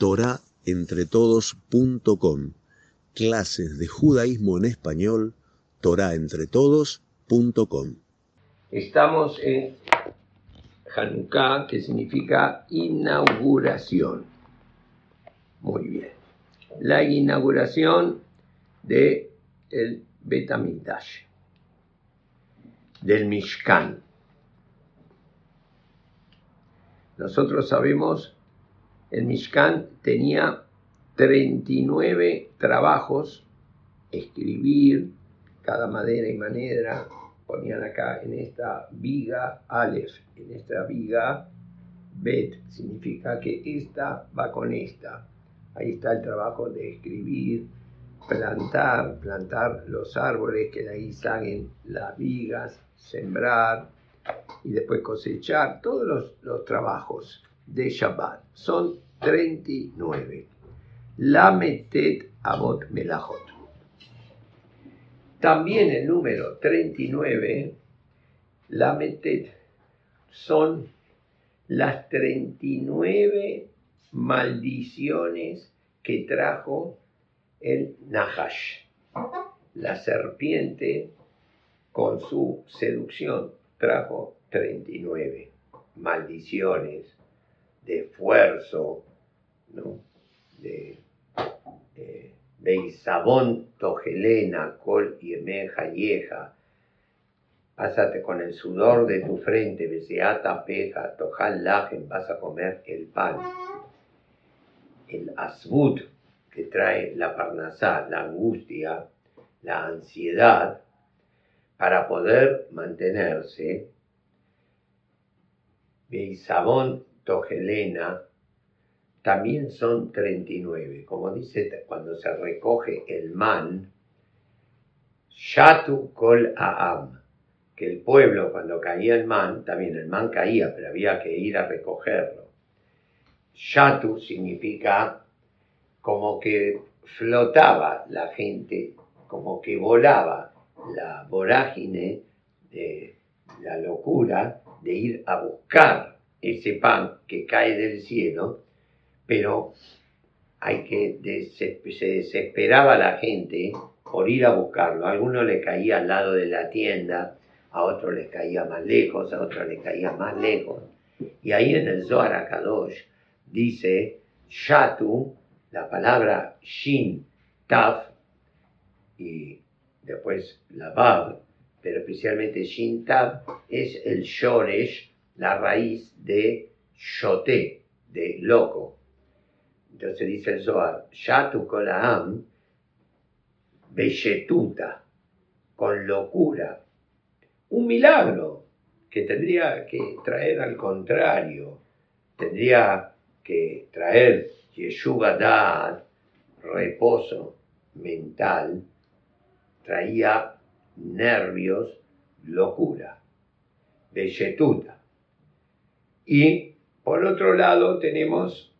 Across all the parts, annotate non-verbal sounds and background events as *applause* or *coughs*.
torahentretodos.com. Clases de judaísmo en español, torahentretodos.com. Estamos en Hanukkah, que significa inauguración. Muy bien. La inauguración de el del Mishkan. Nosotros sabemos, el Mishkan tenía 39 trabajos, escribir cada madera y manera, ponían acá en esta viga Aleph, en esta viga Bet, significa que esta va con esta. Ahí está el trabajo de escribir, plantar, plantar los árboles que de ahí salen las vigas, sembrar, y después cosechar, todos los, los trabajos de Shabbat. Son 39. Lametet Abot Melachot. También el número 39, Lametet, son las 39 maldiciones que trajo el Nahash, la serpiente con su seducción trajo 39 maldiciones de esfuerzo, ¿no? de eh, Beisabón Togelena, Col y Yeja, pásate con el sudor de tu frente, Beseata Peja, Tojal Lajen, vas a comer el pan. El Asbut, que trae la parnasá, la angustia, la ansiedad, para poder mantenerse, Beisabón Togelena también son 39. Como dice cuando se recoge el man, Shatu Kol Aam, que el pueblo cuando caía el man, también el man caía, pero había que ir a recogerlo. Shatu significa como que flotaba la gente, como que volaba la vorágine de la locura de ir a buscar ese pan que cae del cielo, pero hay que se desesperaba la gente por ir a buscarlo. A algunos le caía al lado de la tienda, a otros les caía más lejos, a otros les caía más lejos. Y ahí en el Zohar Kadosh dice Shatu, la palabra Shin, Taf, y después la Bab, pero especialmente Shintab, es el Shoresh, la raíz de Shote, de loco. Entonces dice el Zohar, Shatu Kolaam, Beshetuta, con locura. Un milagro que tendría que traer al contrario, tendría que traer Yeshuva Dad, reposo mental, traía nervios, locura, belletuta. Y por otro lado tenemos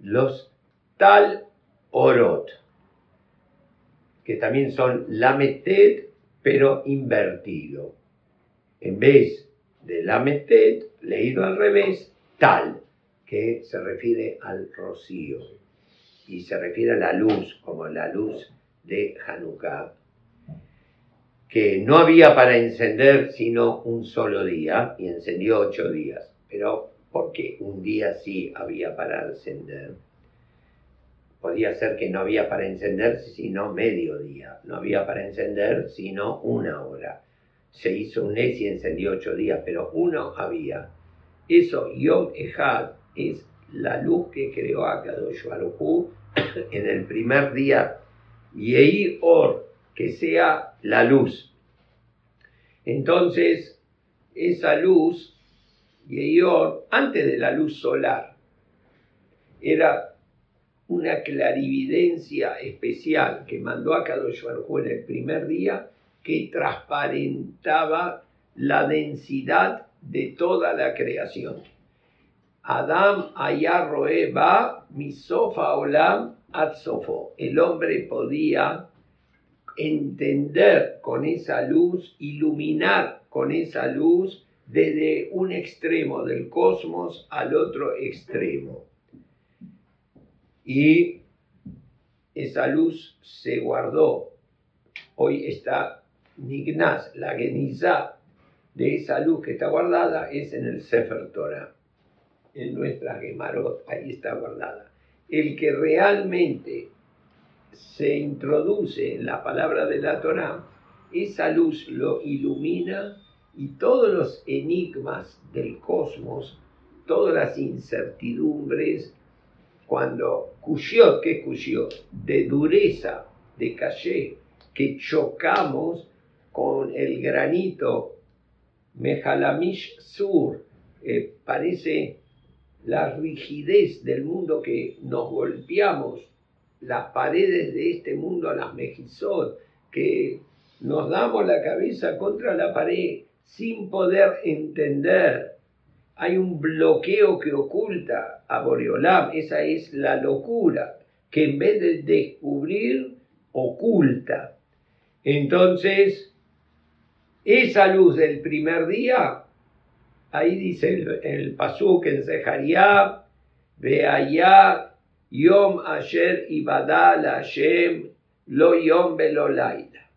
los tal orot, que también son lametet, pero invertido. En vez de lametet, leído al revés, tal, que se refiere al rocío y se refiere a la luz, como la luz de Hanukkah, que no había para encender sino un solo día, y encendió ocho días. Pero, porque un día sí había para encender? Podía ser que no había para encender sino medio día, no había para encender sino una hora. Se hizo un mes y encendió ocho días, pero uno había. Eso, Yom Ejad, es la luz que creó a Kadosh *coughs* en el primer día Yei Or, que sea la luz. Entonces, esa luz, Yei Or, antes de la luz solar, era una clarividencia especial que mandó a Kadosh Baruj en el primer día que transparentaba la densidad de toda la creación. Adam ayarroe va misofa olam atzofo. El hombre podía entender con esa luz, iluminar con esa luz desde un extremo del cosmos al otro extremo. y esa luz se guardó. Hoy está Nignaz, la Genizá de esa luz que está guardada es en el Sefer Torah, en nuestra Gemarot, ahí está guardada. El que realmente se introduce en la palabra de la Torah, esa luz lo ilumina y todos los enigmas del cosmos, todas las incertidumbres, cuando Kushiot, ¿qué es? De dureza, de caché, que chocamos con el granito Mejalamish Sur, eh, parece la rigidez del mundo que nos golpeamos, las paredes de este mundo a las mejizot, que nos damos la cabeza contra la pared sin poder entender. Hay un bloqueo que oculta a Boreolam, esa es la locura, que en vez de descubrir, oculta. Entonces, esa luz del primer día, ahí dice el, el Pasuk en Zeharia, allá Yom Asher Ibadal Hashem Lo Yom Belo Laila.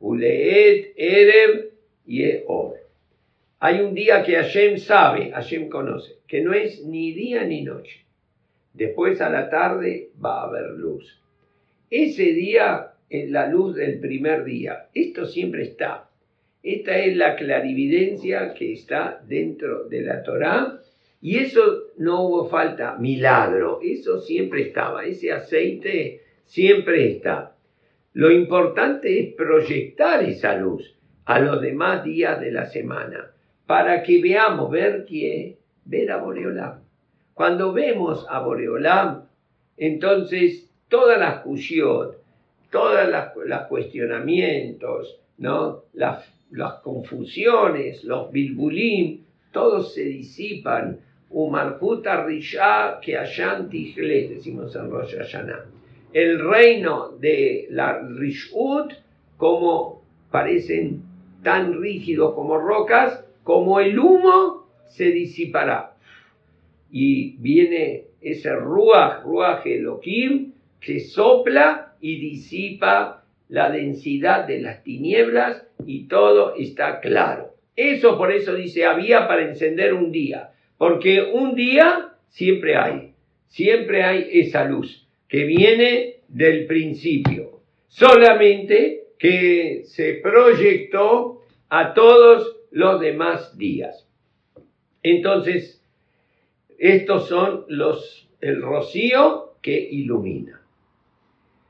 Uleet Erev Yeor. Hay un día que Hashem sabe, Hashem conoce, que no es ni día ni noche. Después a la tarde va a haber luz. Ese día es la luz del primer día. Esto siempre está. Esta es la clarividencia que está dentro de la Torá. Y eso no hubo falta, milagro. Eso siempre estaba. Ese aceite siempre está. Lo importante es proyectar esa luz a los demás días de la semana para que veamos, ver quién, ver a Boreolam. Cuando vemos a Boreolam, entonces todas las cusión, todas los cuestionamientos, ¿no? las las confusiones, los bilbulim, todos se disipan. Umarputa Risha que Ayan decimos en Rosh Hashanah. El reino de la Rishut, como parecen tan rígidos como rocas, como el humo se disipará. Y viene ese Ruach, Ruach Elohim, que sopla y disipa la densidad de las tinieblas y todo está claro. Eso por eso dice, había para encender un día, porque un día siempre hay, siempre hay esa luz que viene del principio, solamente que se proyectó a todos los demás días. Entonces, estos son los el rocío que ilumina.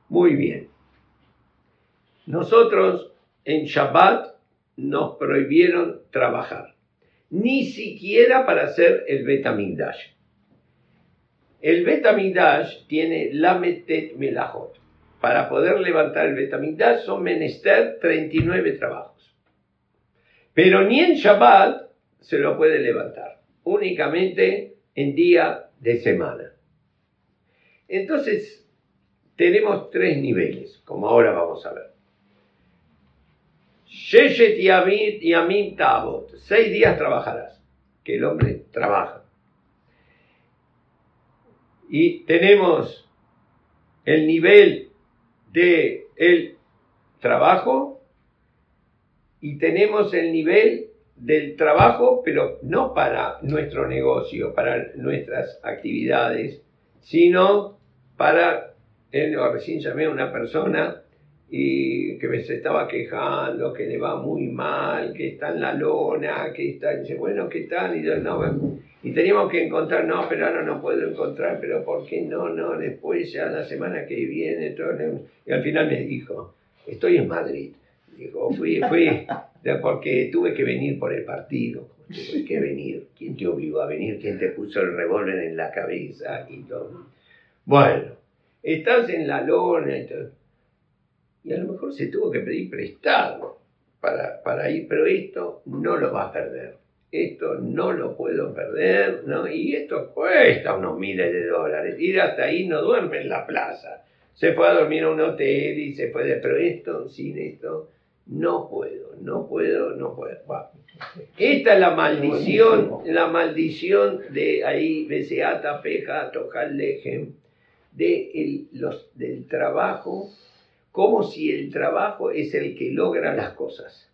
Muy bien. Nosotros en Shabbat nos prohibieron trabajar, ni siquiera para hacer el Betamigdash. El Betamigdash tiene Lametet Melahot. Para poder levantar el Betamigdash son menester 39 trabajos. Pero ni en Shabbat se lo puede levantar, únicamente en día de semana. Entonces, tenemos tres niveles, como ahora vamos a ver. Sheshet y Amin Tabot. Seis días trabajarás. Que el hombre trabaja. Y tenemos el nivel de el trabajo y tenemos el nivel del trabajo, pero no para nuestro negocio, para nuestras actividades, sino para, él recién llamé a una persona y que me se estaba quejando, que le va muy mal, que está en la lona, que está, dice, bueno, ¿qué tal? Y, no, y teníamos que encontrar, no, pero ahora no puedo encontrar, pero ¿por qué no? No, después ya la semana que viene, todo, y al final me dijo, estoy en Madrid. Dijo, fui, fui, porque tuve que venir por el partido. Tuve que venir. ¿Quién te obligó a venir? ¿Quién te puso el revólver en la cabeza? Y todo. Bueno, estás en la lona y todo y a lo mejor se tuvo que pedir prestado para, para ir, pero esto no lo va a perder. Esto no lo puedo perder, ¿no? Y esto cuesta unos miles de dólares. Ir hasta ahí no duerme en la plaza. Se fue a dormir a un hotel y se puede, pero esto, sin esto, no puedo, no puedo, no puedo. Esta es la maldición, la maldición de ahí, Beseata, Peja, Tojal, Lejem, de los, del trabajo como si el trabajo es el que logra las cosas.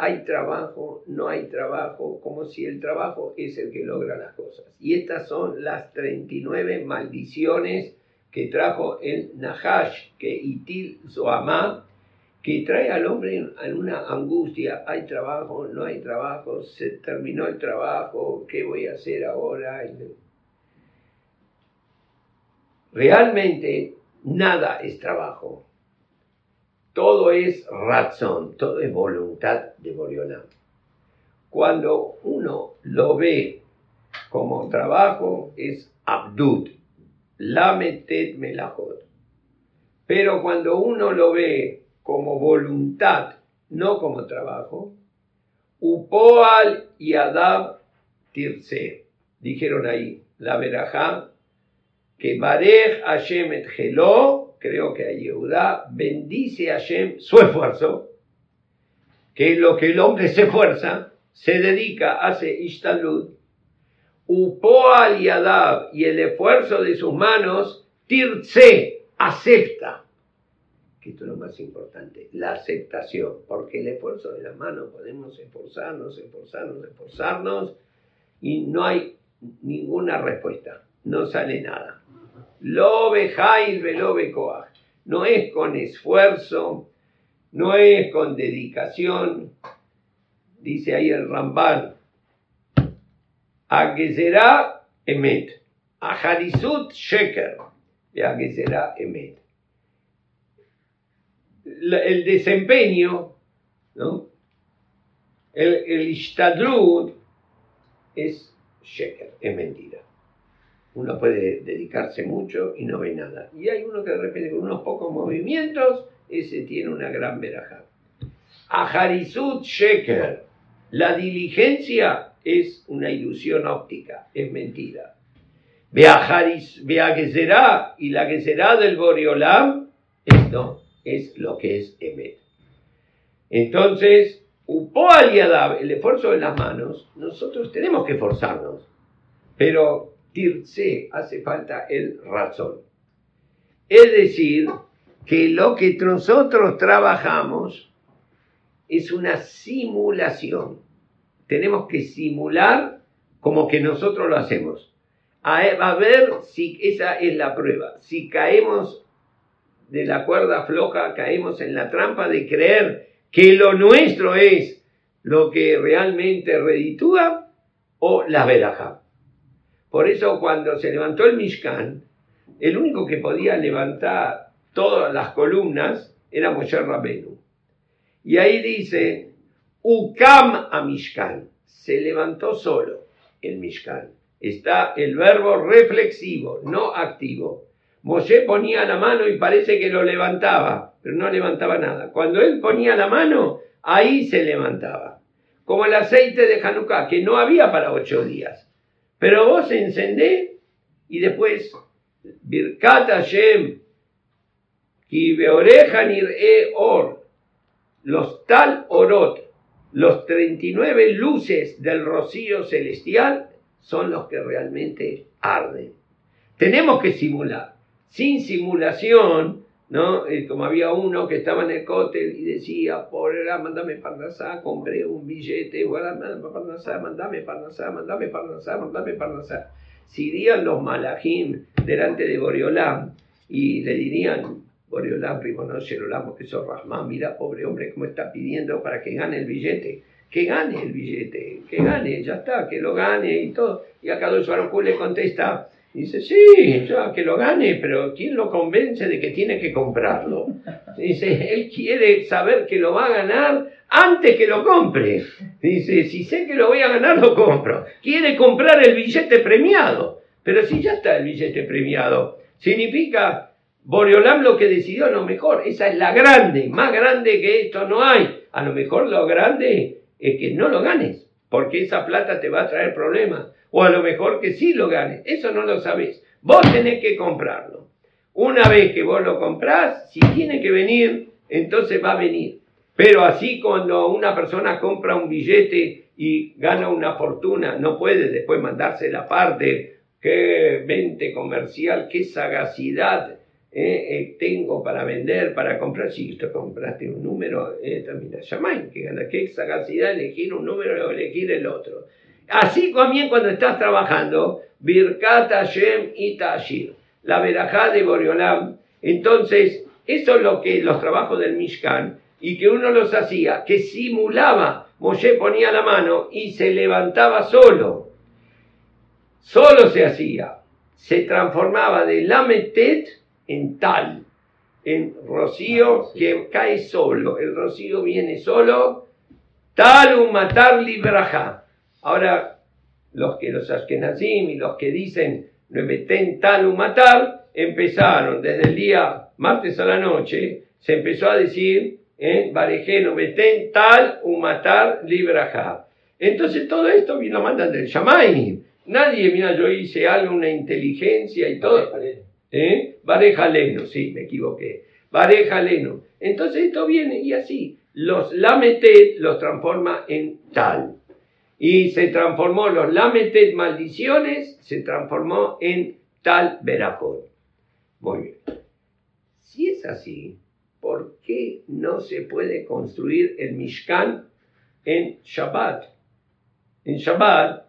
Hay trabajo, no hay trabajo, como si el trabajo es el que logra las cosas. Y estas son las 39 maldiciones que trajo el Nahash, que Itil Zoamá, que trae al hombre en una angustia, hay trabajo, no hay trabajo, se terminó el trabajo, ¿qué voy a hacer ahora? Realmente nada es trabajo, todo es razón, todo es voluntad de Boreolam. Cuando uno lo ve como trabajo es abdud, lametet melachot. Pero cuando uno lo ve como voluntad, no como trabajo, upoal y adab tirse. Dijeron ahí, la verajá, que barej Hashem et creo que a Yehudá, bendice a Hashem su esfuerzo, que lo que el hombre se esfuerza, se dedica, hace ishtalud, upoal y adab, y el esfuerzo de sus manos, tirse, acepta esto es lo más importante, la aceptación, porque el esfuerzo de la mano podemos esforzarnos, esforzarnos, esforzarnos y no hay ninguna respuesta, no sale nada. Lobe Jail Velobe Koach. No es con esfuerzo, no es con dedicación, dice ahí el Ramban, será Emet, Harisut Sheker, será Emet el desempeño, ¿no? el, el es sheker, es mentira. Uno puede dedicarse mucho y no ve nada. Y hay uno que de repente con unos pocos movimientos, ese tiene una gran veraja. Aharizut sheker, la diligencia es una ilusión óptica, es mentira. Vea que será y la que será del Boreolam es no, es lo que es Emet. Entonces, el esfuerzo de las manos, nosotros tenemos que esforzarnos, pero Tirse hace falta el razón. Es decir, que lo que nosotros trabajamos es una simulación. Tenemos que simular como que nosotros lo hacemos. A, ver si esa es la prueba. Si caemos de la cuerda floja caemos en la trampa de creer que lo nuestro es lo que realmente reditúa o la veraja. Por eso cuando se levantó el Mishkan, el único que podía levantar todas las columnas era Moshe Rabenu. Y ahí dice, Ukam a Mishkan, se levantó solo el Mishkan. Está el verbo reflexivo, no activo. Moshe ponía la mano y parece que lo levantaba, pero no levantaba nada. Cuando él ponía la mano, ahí se levantaba. Como el aceite de Hanukkah, que no había para ocho días. Pero vos encendés y después, Birkat Hashem, ki e or, los tal orot, los 39 luces del rocío celestial son los que realmente arden. Tenemos que simular sin simulación, ¿no? Eh, como había uno que estaba en el cóctel y decía, por mandame Parnasá, compré un billete, mandame Parnasá, mandame Parnasá, mandame Parnasá, mandame Parnasá. Si irían los malajim delante de Boreolam y le dirían, Boreolam, primo no Sherolam, que sos Rahman, mira, pobre hombre, cómo está pidiendo para que gane el billete. Que gane el billete, que gane, ya está, que lo gane y todo. Y acá Dos le contesta, Dice, sí, ya que lo gane, pero ¿quién lo convence de que tiene que comprarlo? Dice, él quiere saber que lo va a ganar antes que lo compre. Dice, si sé que lo voy a ganar, lo compro. Quiere comprar el billete premiado. Pero si ya está el billete premiado, significa Boreolam lo que decidió a lo mejor. Esa es la grande, más grande que esto no hay. A lo mejor lo grande es que no lo ganes, porque esa plata te va a traer problemas o a lo mejor que sí lo ganes. Eso no lo sabés. Vos tenés que comprarlo. Una vez que vos lo comprás, si tiene que venir, entonces va a venir. Pero así cuando una persona compra un billete y gana una fortuna, no puede después mandarse la parte qué mente comercial, qué sagacidad eh, eh, tengo para vender, para comprar. Si tú compraste un número, eh, también llamáis, que gana, qué sagacidad elegir un número o elegir el otro. Así también cuando estás trabajando, Birkat Hashem y Tashir, la verajá de Boreolam. Entonces, eso es lo que los trabajos del Mishkan, y que uno los hacía, que simulaba, Moshe ponía la mano y se levantaba solo. Solo se hacía. Se transformaba de Lametet en tal, en rocío ah, que cae solo. El rocío viene solo. Tal un matar libraja. Ahora, los que los Ashkenazim y los que dicen meten tal un matar, empezaron desde el día martes a la noche, se empezó a decir, en Barejeno, Betén, tal un matar libraja. Entonces todo esto lo mandan del Shamay. Nadie, mira, yo hice algo, una inteligencia y todo. ¿Eh? Barejaleno, sí, me equivoqué. Barejaleno. Entonces esto viene y así. Los lametet los transforma en tal. Y se transformó los lametet maldiciones, se transformó en tal verajón. Muy bien. Si es así, ¿por qué no se puede construir el Mishkan en Shabbat? En Shabbat,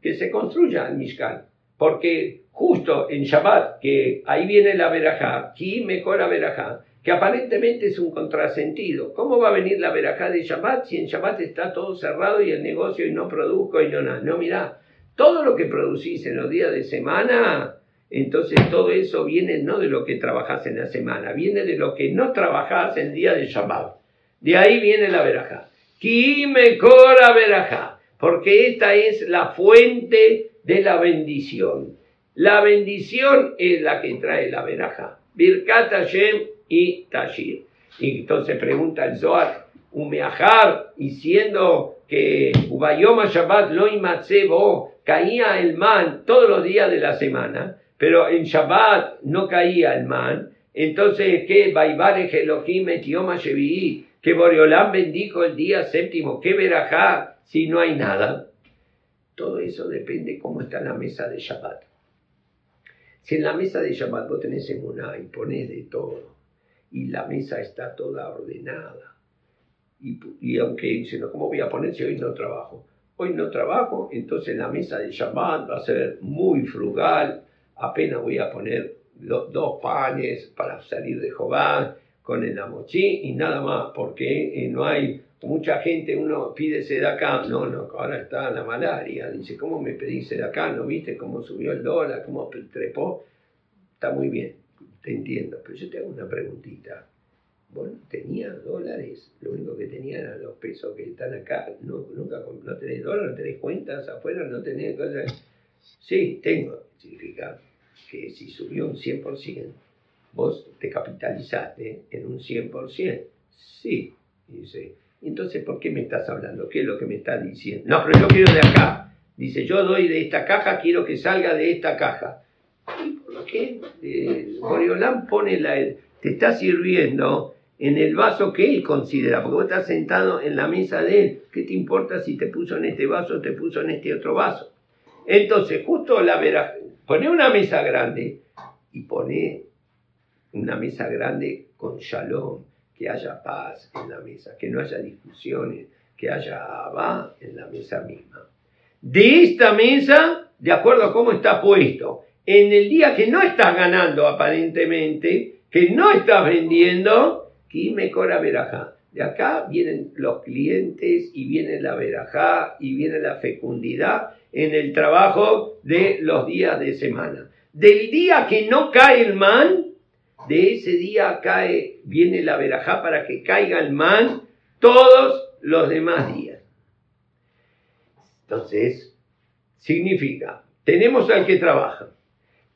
que se construya el Mishkan. Porque justo en Shabbat, que ahí viene la verajá, aquí mejora verajá, que aparentemente es un contrasentido. ¿Cómo va a venir la verajá de Shabbat si en Shabbat está todo cerrado y el negocio y no produzco y no nada? No, mira, todo lo que producís en los días de semana, entonces todo eso viene no de lo que trabajás en la semana, viene de lo que no trabajás el día de Shabbat. De ahí viene la verajá. Ki mejora verajá, porque esta es la fuente de la bendición. La bendición es la que trae la veraja. Birkat Hashem y Tashir. Y entonces pregunta el Zohar, Umeajar, y siendo que Ubayoma Shabbat lo caía el man todos los días de la semana, pero en Shabbat no caía el man, entonces, ¿qué? Baibare Elohim etioma Shevi'i, que Boreolán bendijo el día séptimo, ¿qué verajá si no hay nada? Todo eso depende cómo está la mesa de Shabbat. Si en la mesa de Shabbat vos tenés emuná y ponés de todo, y la mesa está toda ordenada, y, aunque dicen, ¿cómo voy a poner si hoy no trabajo? Hoy no trabajo, entonces la mesa de Shabbat va a ser muy frugal, apenas voy a poner dos panes para salir de Jobán con el amochí y nada más, porque eh, no hay mucha gente, uno pide acá, no, no, ahora está la malaria, dice, ¿cómo me pedís acá? ¿No viste cómo subió el dólar, cómo trepó? Está muy bien, te entiendo, pero yo te hago una preguntita. Bueno, tenía dólares, lo único que tenía eran los pesos que están acá, no, nunca, no tenés dólares, no tenés cuentas afuera, no tenés cosas. Sí, tengo, significa que si subió un 100%, vos te capitalizaste en un 100%. Sí, dice, entonces, ¿por qué me estás hablando? ¿Qué es lo que me estás diciendo? No, pero yo quiero de acá. Dice, yo doy de esta caja, quiero que salga de esta caja. ¿Y qué? Eh, pone la... Te está sirviendo en el vaso que él considera, porque vos estás sentado en la mesa de él. ¿Qué te importa si te puso en este vaso o te puso en este otro vaso? Entonces, justo la verás, pone una mesa grande y pone una mesa grande con shalom, que haya paz en la mesa, que no haya discusiones, que haya abá en la mesa misma. De esta mesa, de acuerdo a cómo está puesto, en el día que no estás ganando aparentemente, que no estás vendiendo, me cora verajá. De acá vienen los clientes y viene la verajá y viene la fecundidad en el trabajo de los días de semana. Del día que no cae el man, de ese día cae, viene la verajá para que caiga el man todos los demás días. Entonces, significa, tenemos al que trabaja,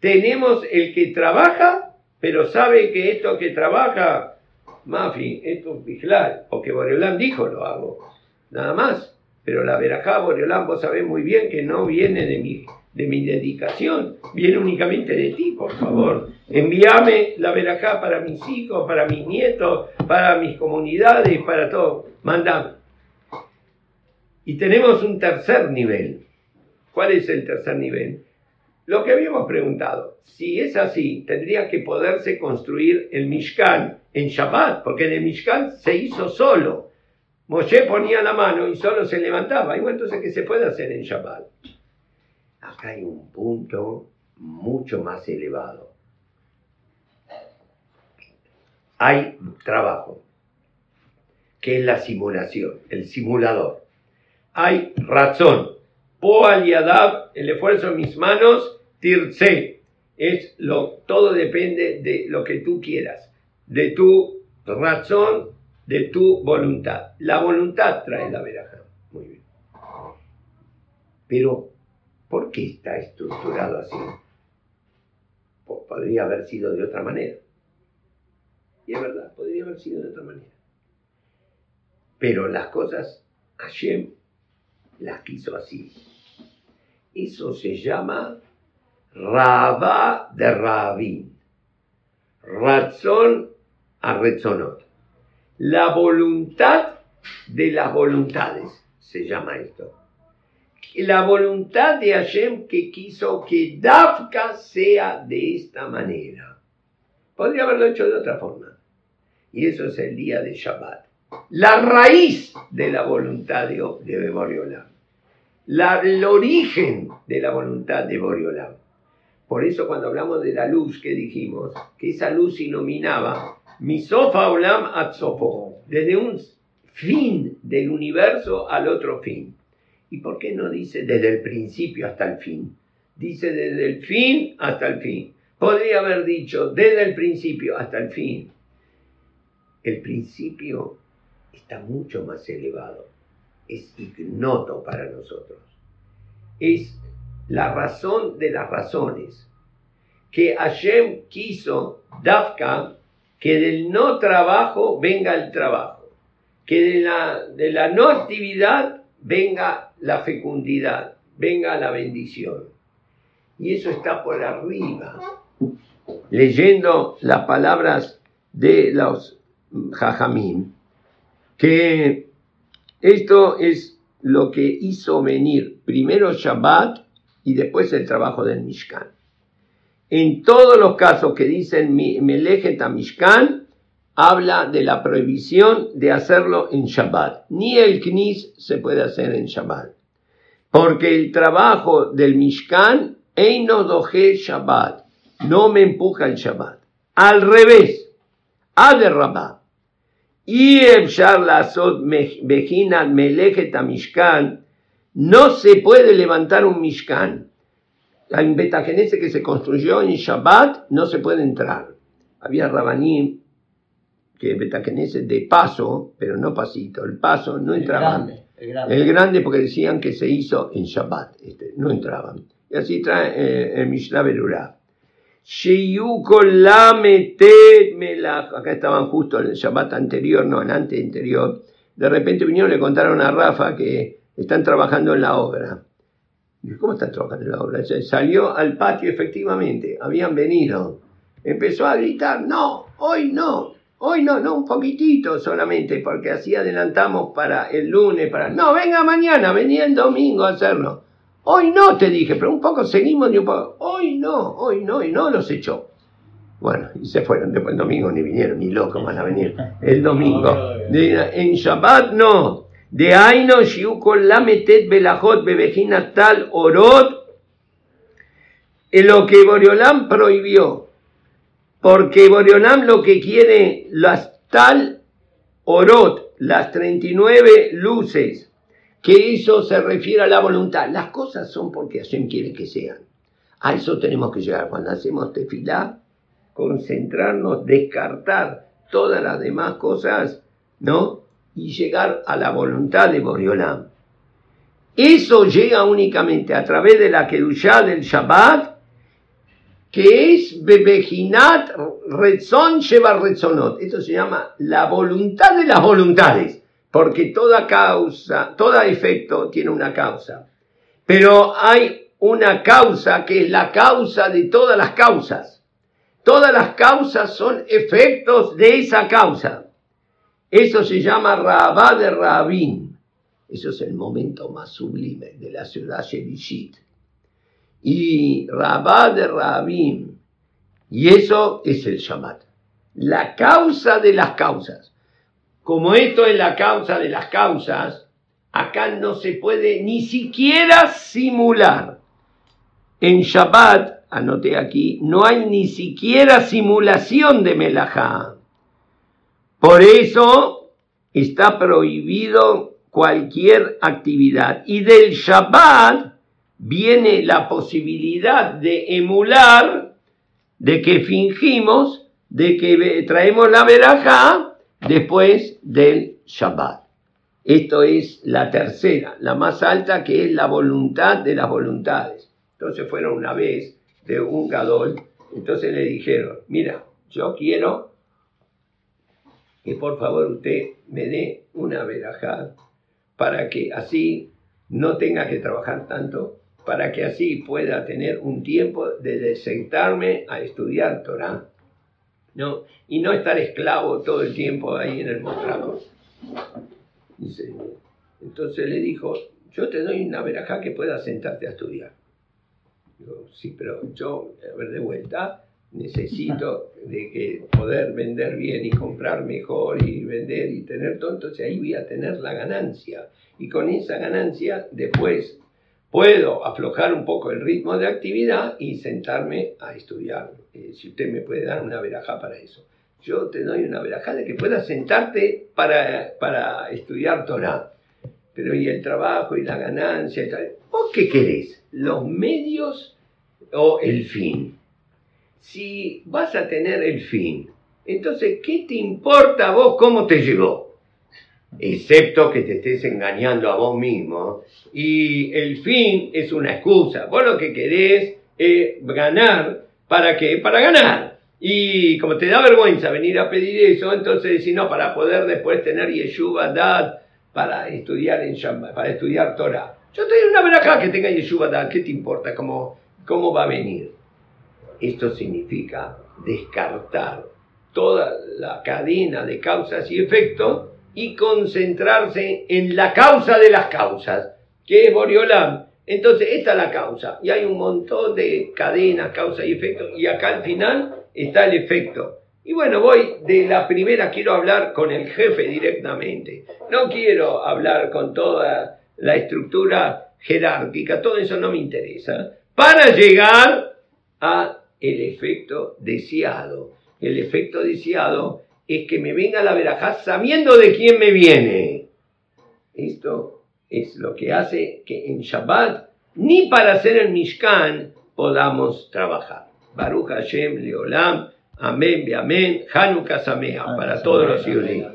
tenemos el que trabaja, pero sabe que esto que trabaja, Mafi, esto es vigilal, o que Boreolán dijo lo hago, nada más. Pero la verajá, Boreolán, vos sabés muy bien que no viene de mi de mi dedicación, viene únicamente de ti, por favor. Envíame la verajá para mis hijos, para mis nietos, para mis comunidades, para todo. Mandame. Y tenemos un tercer nivel. ¿Cuál es el tercer nivel? Lo que habíamos preguntado, si es así, tendría que poderse construir el Mishkan en Shabbat, porque en el Mishkan se hizo solo. Moshe ponía la mano y solo se levantaba. Y bueno, entonces, ¿qué se puede hacer en Shabbat? Acá hay un punto mucho más elevado. Hay trabajo, que es la simulación, el simulador. Hay razón. Poal y Adab, el esfuerzo en mis manos, tirse. Es lo, todo depende de lo que tú quieras, de tu razón, de tu voluntad. La voluntad trae la veraja. Muy bien. Pero, ¿por qué está estructurado así? podría haber sido de otra manera. Y es verdad, podría haber sido de otra manera. Pero las cosas, Hashem las quiso así. Eso se llama Rabá de Rabín. Razón a Rezonot. La voluntad de las voluntades se llama esto. La voluntad de Hashem que quiso que Dafka sea de esta manera. Podría haberlo hecho de otra forma. Y eso es el día de Shabbat. La raíz de la voluntad de, de Boriolam. La, el origen de la voluntad de Boriolam. Por eso cuando hablamos de la luz que dijimos, que esa luz iluminaba Misofa Olam Atsopo, desde un fin del universo al otro fin. ¿Y por qué no dice desde el principio hasta el fin? Dice desde el fin hasta el fin. Podría haber dicho desde el principio hasta el fin. El principio está mucho más elevado. Es ignoto para nosotros. Es la razón de las razones. Que Hashem quiso, Dafka, que del no trabajo venga el trabajo. Que de la, de la no actividad venga la fecundidad, venga la bendición. Y eso está por arriba. Leyendo las palabras de los Jajamín, que esto es lo que hizo venir primero Shabbat y después el trabajo del Mishkan. En todos los casos que dicen Melejet Mishkan, habla de la prohibición de hacerlo en Shabbat. Ni el Knis se puede hacer en Shabbat. Porque el trabajo del Mishkan, Eino Doje Shabbat, no me empuja el Shabbat. Al revés, Aderrabá. Y Ebshar Lasot Bejinan Melejet Mishkan, no se puede levantar un Mishkan. En Betagenese que se construyó en Shabbat, no se puede entrar. Había Rabanim que Betakenese de paso, pero no pasito, el paso no entraban. El grande, porque decían que se hizo en Shabbat, este, no entraban. Y así trae eh, el Mishnah Berurah. Acá estaban justo en el Shabbat anterior, no, en antes anterior. De repente vinieron y le contaron a Rafa que están trabajando en la obra. ¿Cómo están trabajando en la obra? Salió al patio, efectivamente, habían venido. Empezó a gritar, no, hoy no, Hoy no, no, un poquitito solamente, porque así adelantamos para el lunes, para... No, venga mañana, venía el domingo a hacerlo. Hoy no, te dije, pero un poco seguimos y un poco... Hoy no, hoy no, y no los echó. Bueno, y se fueron después el domingo, ni vinieron, ni locos van a venir el domingo. *laughs* en Shabbat no. De Aino, Shiukol, Lametet, Belajot, Bebejina, Tal, Orot. Lo que Boreolam prohibió porque Boreolam lo que quiere, las tal orot, las 39 luces, que eso se refiere a la voluntad. Las cosas son porque Hashem quiere que sean. A eso tenemos que llegar. Cuando hacemos tefilá, concentrarnos, descartar todas las demás cosas, ¿no? Y llegar a la voluntad de Boreolam. Eso llega únicamente a través de la Kedushá del Shabbat que es Bebejinat Rezon Sheba Rezonot. Esto se llama la voluntad de las voluntades, porque toda causa, todo efecto tiene una causa. Pero hay una causa que es la causa de todas las causas. Todas las causas son efectos de esa causa. Eso se llama Rabá de Rabín. Eso es el momento más sublime de la ciudad Shevishit. y Rabá de Rabim. Y eso es el Shabbat. La causa de las causas. Como esto es la causa de las causas, acá no se puede ni siquiera simular. En Shabbat, anoté aquí, no hay ni siquiera simulación de Melajá. Por eso está prohibido cualquier actividad. Y del Shabbat viene la posibilidad de emular, de que fingimos, de que traemos la verajá después del Shabbat. Esto es la tercera, la más alta, que es la voluntad de las voluntades. Entonces fueron una vez de un gadol, entonces le dijeron, mira, yo quiero que por favor usted me dé una verajá para que así no tenga que trabajar tanto, para que así pueda tener un tiempo de sentarme a estudiar Torah, ¿no? Y no estar esclavo todo el tiempo ahí en el mostrador. entonces le dijo, yo te doy una verajá que pueda sentarte a estudiar. Digo, sí, pero yo, a ver, de vuelta, necesito de que poder vender bien y comprar mejor y vender y tener todo, entonces ahí voy a tener la ganancia. Y con esa ganancia después puedo aflojar un poco el ritmo de actividad y sentarme a estudiar. Eh, si usted me puede dar una veraja para eso. Yo te doy una veraja de que puedas sentarte para, para estudiar Torah. Pero y el trabajo y la ganancia, y ¿vos qué querés? ¿Los medios o el fin? Si vas a tener el fin, entonces, ¿qué te importa a vos cómo te llegó? Excepto que te estés engañando a vos mismo. Y el fin es una excusa. Vos lo que querés es ganar. ¿Para qué? Para ganar. Y como te da vergüenza venir a pedir eso, entonces decís, no, para poder después tener Yeshuva Dad, para estudiar en para estudiar Torah. Yo te doy una verajá que tenga Yeshuva Dad, ¿qué te importa cómo, cómo va a venir? Esto significa descartar toda la cadena de causas y efectos y concentrarse en la causa de las causas, que es Boriolam. Entonces, esta es la causa. Y hay un montón de cadenas, causas y efectos. Y acá al final está el efecto. Y bueno, voy de la primera, quiero hablar con el jefe directamente. No quiero hablar con toda la estructura jerárquica, todo eso no me interesa. Para llegar a el efecto deseado. El efecto deseado es que me venga la verajá sabiendo de quién me viene. Esto es lo que hace que en Shabbat, ni para hacer el Mishkan, podamos trabajar. Baruch Hashem, Leolam, Amén, Amén, Hanukkah Sameach, para todos los judíos.